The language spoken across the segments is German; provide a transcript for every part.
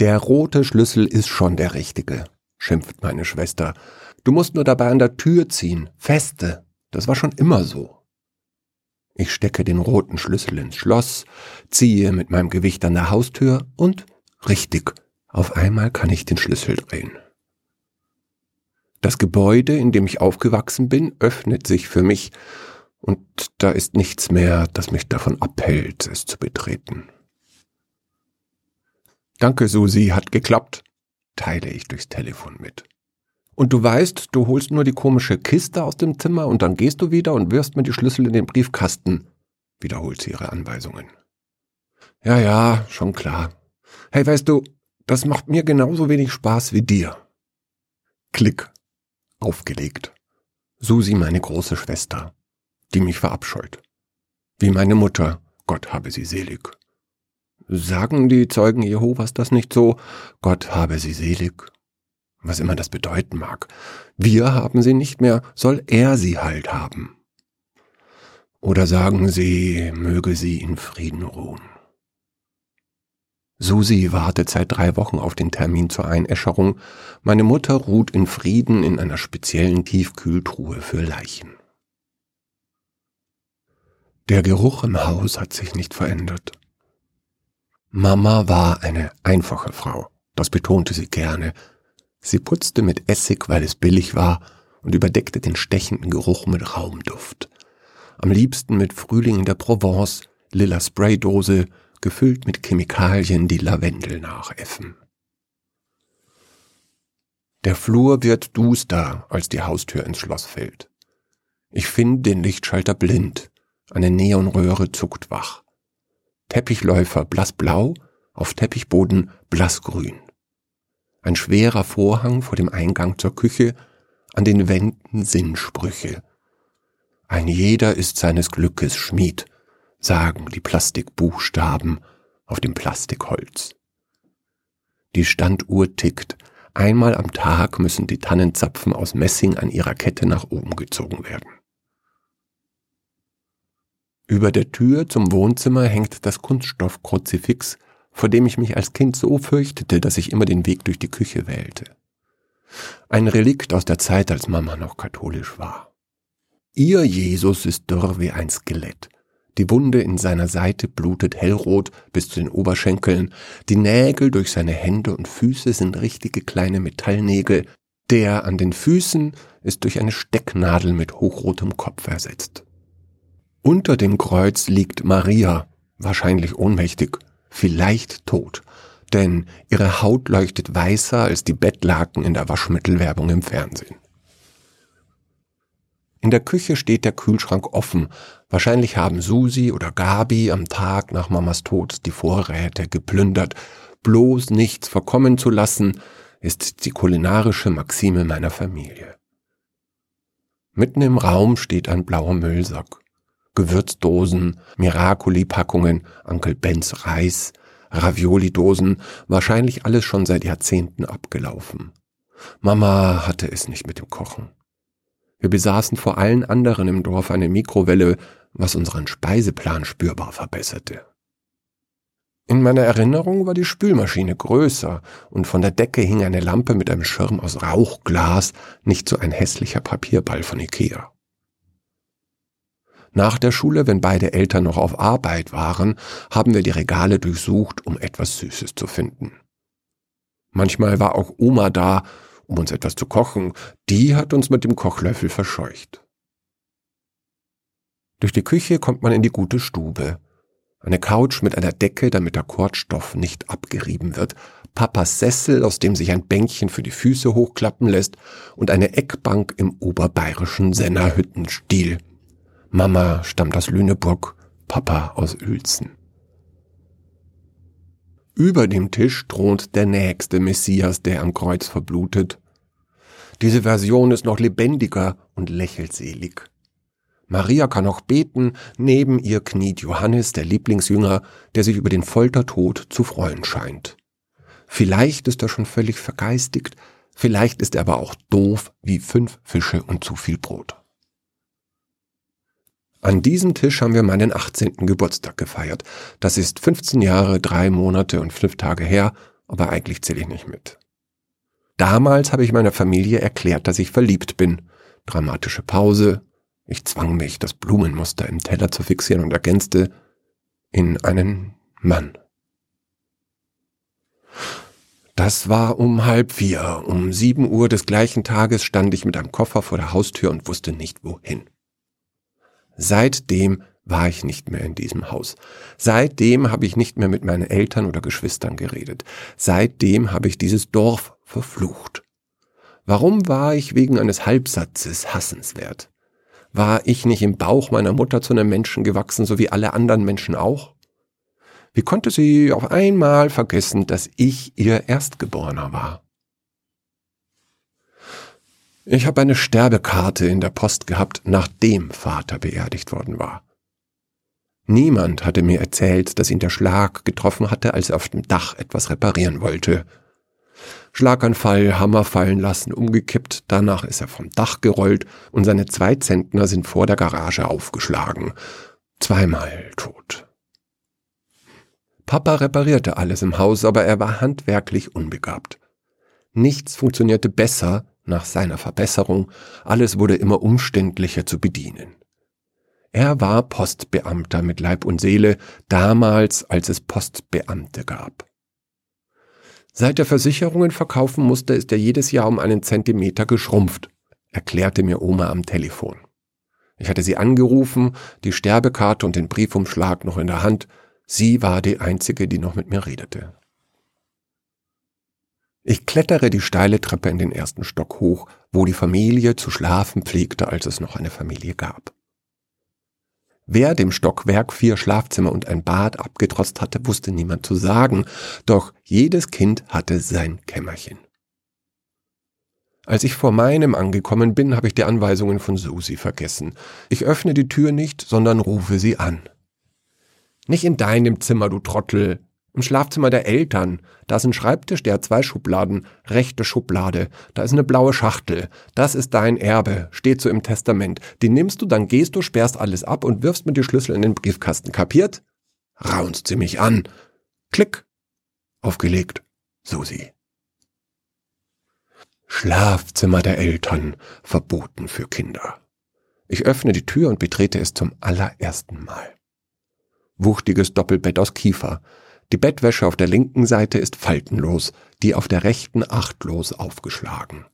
Der rote Schlüssel ist schon der richtige, schimpft meine Schwester. Du musst nur dabei an der Tür ziehen, feste. Das war schon immer so. Ich stecke den roten Schlüssel ins Schloss, ziehe mit meinem Gewicht an der Haustür und richtig, auf einmal kann ich den Schlüssel drehen. Das Gebäude, in dem ich aufgewachsen bin, öffnet sich für mich, und da ist nichts mehr, das mich davon abhält, es zu betreten. Danke, Susi, hat geklappt, teile ich durchs Telefon mit. Und du weißt, du holst nur die komische Kiste aus dem Zimmer und dann gehst du wieder und wirfst mir die Schlüssel in den Briefkasten, wiederholt sie ihre Anweisungen. Ja, ja, schon klar. Hey, weißt du, das macht mir genauso wenig Spaß wie dir. Klick. Aufgelegt. Susi, meine große Schwester, die mich verabscheut. Wie meine Mutter, Gott habe sie selig. Sagen die Zeugen Jehovas das nicht so? Gott habe sie selig was immer das bedeuten mag. Wir haben sie nicht mehr, soll er sie halt haben. Oder sagen sie, möge sie in Frieden ruhen. Susi wartet seit drei Wochen auf den Termin zur Einäscherung. Meine Mutter ruht in Frieden in einer speziellen Tiefkühltruhe für Leichen. Der Geruch im Haus hat sich nicht verändert. Mama war eine einfache Frau, das betonte sie gerne, Sie putzte mit Essig, weil es billig war, und überdeckte den stechenden Geruch mit Raumduft. Am liebsten mit Frühling in der Provence, lila Spraydose, gefüllt mit Chemikalien, die Lavendel nachäffen. Der Flur wird duster, als die Haustür ins Schloss fällt. Ich finde den Lichtschalter blind. Eine Neonröhre zuckt wach. Teppichläufer blassblau, auf Teppichboden blassgrün ein schwerer Vorhang vor dem Eingang zur Küche, an den Wänden Sinnsprüche. Ein jeder ist seines Glückes Schmied, sagen die Plastikbuchstaben auf dem Plastikholz. Die Standuhr tickt, einmal am Tag müssen die Tannenzapfen aus Messing an ihrer Kette nach oben gezogen werden. Über der Tür zum Wohnzimmer hängt das Kunststoffkruzifix vor dem ich mich als Kind so fürchtete, dass ich immer den Weg durch die Küche wählte. Ein Relikt aus der Zeit, als Mama noch katholisch war. Ihr Jesus ist dürr wie ein Skelett. Die Wunde in seiner Seite blutet hellrot bis zu den Oberschenkeln, die Nägel durch seine Hände und Füße sind richtige kleine Metallnägel, der an den Füßen ist durch eine Stecknadel mit hochrotem Kopf ersetzt. Unter dem Kreuz liegt Maria, wahrscheinlich ohnmächtig, vielleicht tot, denn ihre Haut leuchtet weißer als die Bettlaken in der Waschmittelwerbung im Fernsehen. In der Küche steht der Kühlschrank offen. Wahrscheinlich haben Susi oder Gabi am Tag nach Mamas Tod die Vorräte geplündert. Bloß nichts verkommen zu lassen, ist die kulinarische Maxime meiner Familie. Mitten im Raum steht ein blauer Müllsack. Gewürzdosen, Miracoli-Packungen, Onkel Bens Reis, Ravioli-Dosen, wahrscheinlich alles schon seit Jahrzehnten abgelaufen. Mama hatte es nicht mit dem Kochen. Wir besaßen vor allen anderen im Dorf eine Mikrowelle, was unseren Speiseplan spürbar verbesserte. In meiner Erinnerung war die Spülmaschine größer und von der Decke hing eine Lampe mit einem Schirm aus Rauchglas, nicht so ein hässlicher Papierball von Ikea. Nach der Schule, wenn beide Eltern noch auf Arbeit waren, haben wir die Regale durchsucht, um etwas Süßes zu finden. Manchmal war auch Oma da, um uns etwas zu kochen, die hat uns mit dem Kochlöffel verscheucht. Durch die Küche kommt man in die gute Stube. Eine Couch mit einer Decke, damit der Kordstoff nicht abgerieben wird, Papas Sessel, aus dem sich ein Bänkchen für die Füße hochklappen lässt, und eine Eckbank im oberbayerischen Sennerhüttenstil. Mama stammt aus Lüneburg, Papa aus Uelzen. Über dem Tisch thront der nächste Messias, der am Kreuz verblutet. Diese Version ist noch lebendiger und lächelt selig. Maria kann noch beten, neben ihr kniet Johannes, der Lieblingsjünger, der sich über den Foltertod zu freuen scheint. Vielleicht ist er schon völlig vergeistigt, vielleicht ist er aber auch doof wie fünf Fische und zu viel Brot. An diesem Tisch haben wir meinen 18. Geburtstag gefeiert. Das ist 15 Jahre, drei Monate und fünf Tage her aber eigentlich zähle ich nicht mit. Damals habe ich meiner Familie erklärt, dass ich verliebt bin. Dramatische Pause. Ich zwang mich, das Blumenmuster im Teller zu fixieren und ergänzte in einen Mann. Das war um halb vier. Um sieben Uhr des gleichen Tages stand ich mit einem Koffer vor der Haustür und wusste nicht wohin. Seitdem war ich nicht mehr in diesem Haus. Seitdem habe ich nicht mehr mit meinen Eltern oder Geschwistern geredet. Seitdem habe ich dieses Dorf verflucht. Warum war ich wegen eines Halbsatzes hassenswert? War ich nicht im Bauch meiner Mutter zu einem Menschen gewachsen, so wie alle anderen Menschen auch? Wie konnte sie auf einmal vergessen, dass ich ihr Erstgeborener war? Ich habe eine Sterbekarte in der Post gehabt, nachdem Vater beerdigt worden war. Niemand hatte mir erzählt, dass ihn der Schlag getroffen hatte, als er auf dem Dach etwas reparieren wollte. Schlaganfall, Hammer fallen lassen, umgekippt, danach ist er vom Dach gerollt und seine zwei Zentner sind vor der Garage aufgeschlagen. Zweimal tot. Papa reparierte alles im Haus, aber er war handwerklich unbegabt. Nichts funktionierte besser nach seiner Verbesserung, alles wurde immer umständlicher zu bedienen. Er war Postbeamter mit Leib und Seele, damals als es Postbeamte gab. Seit er Versicherungen verkaufen musste, ist er jedes Jahr um einen Zentimeter geschrumpft, erklärte mir Oma am Telefon. Ich hatte sie angerufen, die Sterbekarte und den Briefumschlag noch in der Hand, Sie war die einzige, die noch mit mir redete. Ich klettere die steile Treppe in den ersten Stock hoch, wo die Familie zu schlafen pflegte, als es noch eine Familie gab. Wer dem Stockwerk vier Schlafzimmer und ein Bad abgetrotzt hatte, wusste niemand zu sagen, doch jedes Kind hatte sein Kämmerchen. Als ich vor meinem angekommen bin, habe ich die Anweisungen von Susi vergessen. Ich öffne die Tür nicht, sondern rufe sie an. Nicht in deinem Zimmer, du Trottel. Im Schlafzimmer der Eltern. Da ist ein Schreibtisch, der hat zwei Schubladen. Rechte Schublade. Da ist eine blaue Schachtel. Das ist dein Erbe. Steht so im Testament. Die nimmst du, dann gehst du, sperrst alles ab und wirfst mir die Schlüssel in den Briefkasten. Kapiert? Raunst sie mich an. Klick. Aufgelegt. Susi. Schlafzimmer der Eltern. Verboten für Kinder. Ich öffne die Tür und betrete es zum allerersten Mal wuchtiges Doppelbett aus Kiefer. Die Bettwäsche auf der linken Seite ist faltenlos, die auf der rechten achtlos aufgeschlagen.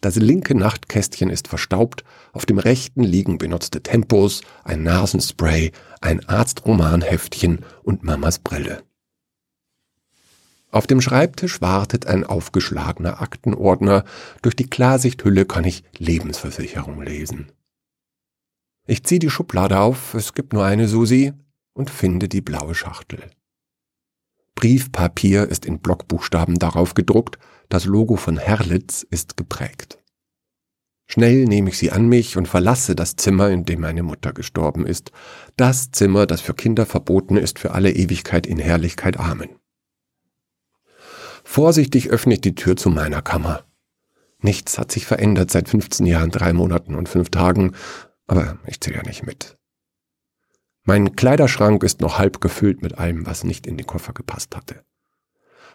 Das linke Nachtkästchen ist verstaubt, auf dem rechten liegen benutzte Tempos, ein Nasenspray, ein Arztromanheftchen und Mamas Brille. Auf dem Schreibtisch wartet ein aufgeschlagener Aktenordner, durch die Klarsichthülle kann ich Lebensversicherung lesen. Ich ziehe die Schublade auf, es gibt nur eine Susi, und finde die blaue Schachtel. Briefpapier ist in Blockbuchstaben darauf gedruckt, das Logo von Herlitz ist geprägt. Schnell nehme ich sie an mich und verlasse das Zimmer, in dem meine Mutter gestorben ist, das Zimmer, das für Kinder verboten ist, für alle Ewigkeit in Herrlichkeit Amen. Vorsichtig öffne ich die Tür zu meiner Kammer. Nichts hat sich verändert seit 15 Jahren, drei Monaten und fünf Tagen, aber ich zähle ja nicht mit. Mein Kleiderschrank ist noch halb gefüllt mit allem, was nicht in den Koffer gepasst hatte.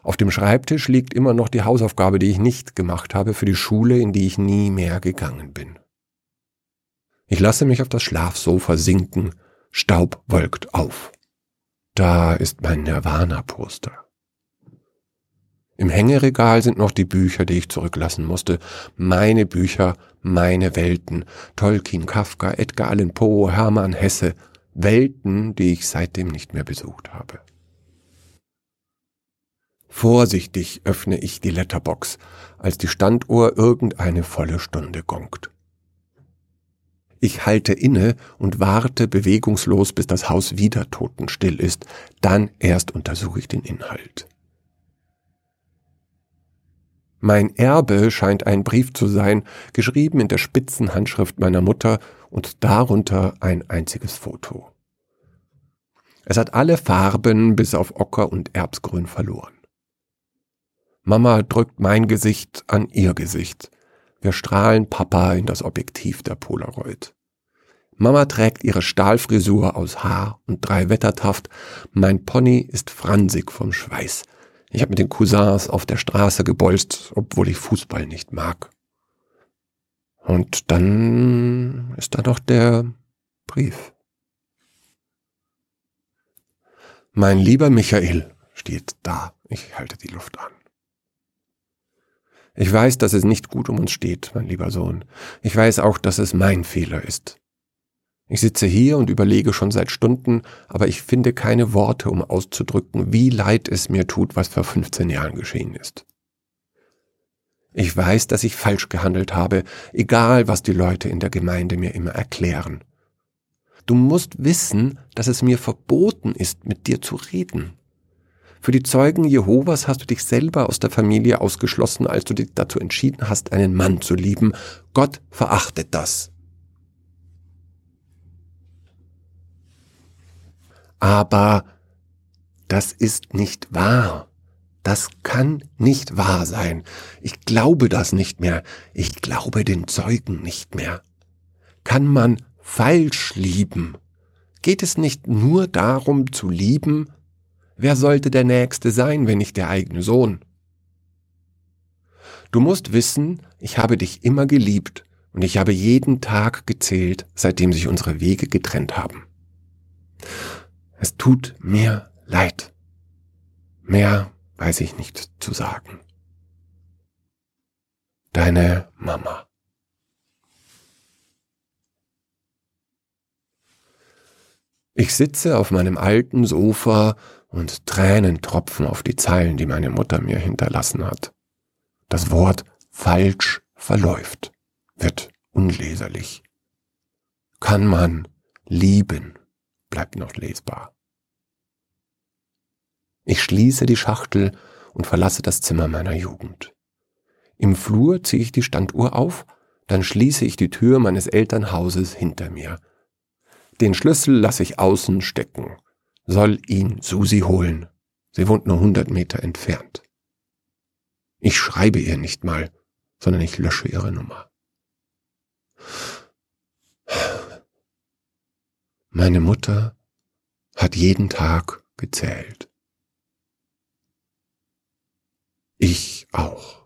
Auf dem Schreibtisch liegt immer noch die Hausaufgabe, die ich nicht gemacht habe für die Schule, in die ich nie mehr gegangen bin. Ich lasse mich auf das Schlafsofa sinken, Staub wolkt auf. Da ist mein Nirvana-Poster. Im Hängeregal sind noch die Bücher, die ich zurücklassen musste. Meine Bücher, meine Welten. Tolkien, Kafka, Edgar Allan Poe, Hermann Hesse, Welten, die ich seitdem nicht mehr besucht habe. Vorsichtig öffne ich die Letterbox, als die Standuhr irgendeine volle Stunde gongt. Ich halte inne und warte bewegungslos, bis das Haus wieder totenstill ist, dann erst untersuche ich den Inhalt. Mein Erbe scheint ein Brief zu sein, geschrieben in der spitzen Handschrift meiner Mutter und darunter ein einziges Foto. Es hat alle Farben bis auf Ocker und Erbsgrün verloren. Mama drückt mein Gesicht an ihr Gesicht. Wir strahlen Papa in das Objektiv der Polaroid. Mama trägt ihre Stahlfrisur aus Haar und drei Wettertaft. Mein Pony ist fransig vom Schweiß. Ich habe mit den Cousins auf der Straße gebolzt, obwohl ich Fußball nicht mag. Und dann ist da noch der Brief. Mein lieber Michael steht da. Ich halte die Luft an. Ich weiß, dass es nicht gut um uns steht, mein lieber Sohn. Ich weiß auch, dass es mein Fehler ist. Ich sitze hier und überlege schon seit Stunden, aber ich finde keine Worte, um auszudrücken, wie leid es mir tut, was vor 15 Jahren geschehen ist. Ich weiß, dass ich falsch gehandelt habe, egal was die Leute in der Gemeinde mir immer erklären. Du musst wissen, dass es mir verboten ist, mit dir zu reden. Für die Zeugen Jehovas hast du dich selber aus der Familie ausgeschlossen, als du dich dazu entschieden hast, einen Mann zu lieben. Gott verachtet das. Aber das ist nicht wahr. Das kann nicht wahr sein. Ich glaube das nicht mehr. Ich glaube den Zeugen nicht mehr. Kann man falsch lieben? Geht es nicht nur darum zu lieben? Wer sollte der Nächste sein, wenn nicht der eigene Sohn? Du musst wissen, ich habe dich immer geliebt und ich habe jeden Tag gezählt, seitdem sich unsere Wege getrennt haben. Es tut mir leid. Mehr weiß ich nicht zu sagen. Deine Mama. Ich sitze auf meinem alten Sofa und Tränen tropfen auf die Zeilen, die meine Mutter mir hinterlassen hat. Das Wort falsch verläuft, wird unleserlich. Kann man lieben? Bleibt noch lesbar. Ich schließe die Schachtel und verlasse das Zimmer meiner Jugend. Im Flur ziehe ich die Standuhr auf, dann schließe ich die Tür meines Elternhauses hinter mir. Den Schlüssel lasse ich außen stecken. Soll ihn Susi holen. Sie wohnt nur hundert Meter entfernt. Ich schreibe ihr nicht mal, sondern ich lösche ihre Nummer. Meine Mutter hat jeden Tag gezählt. Ich auch.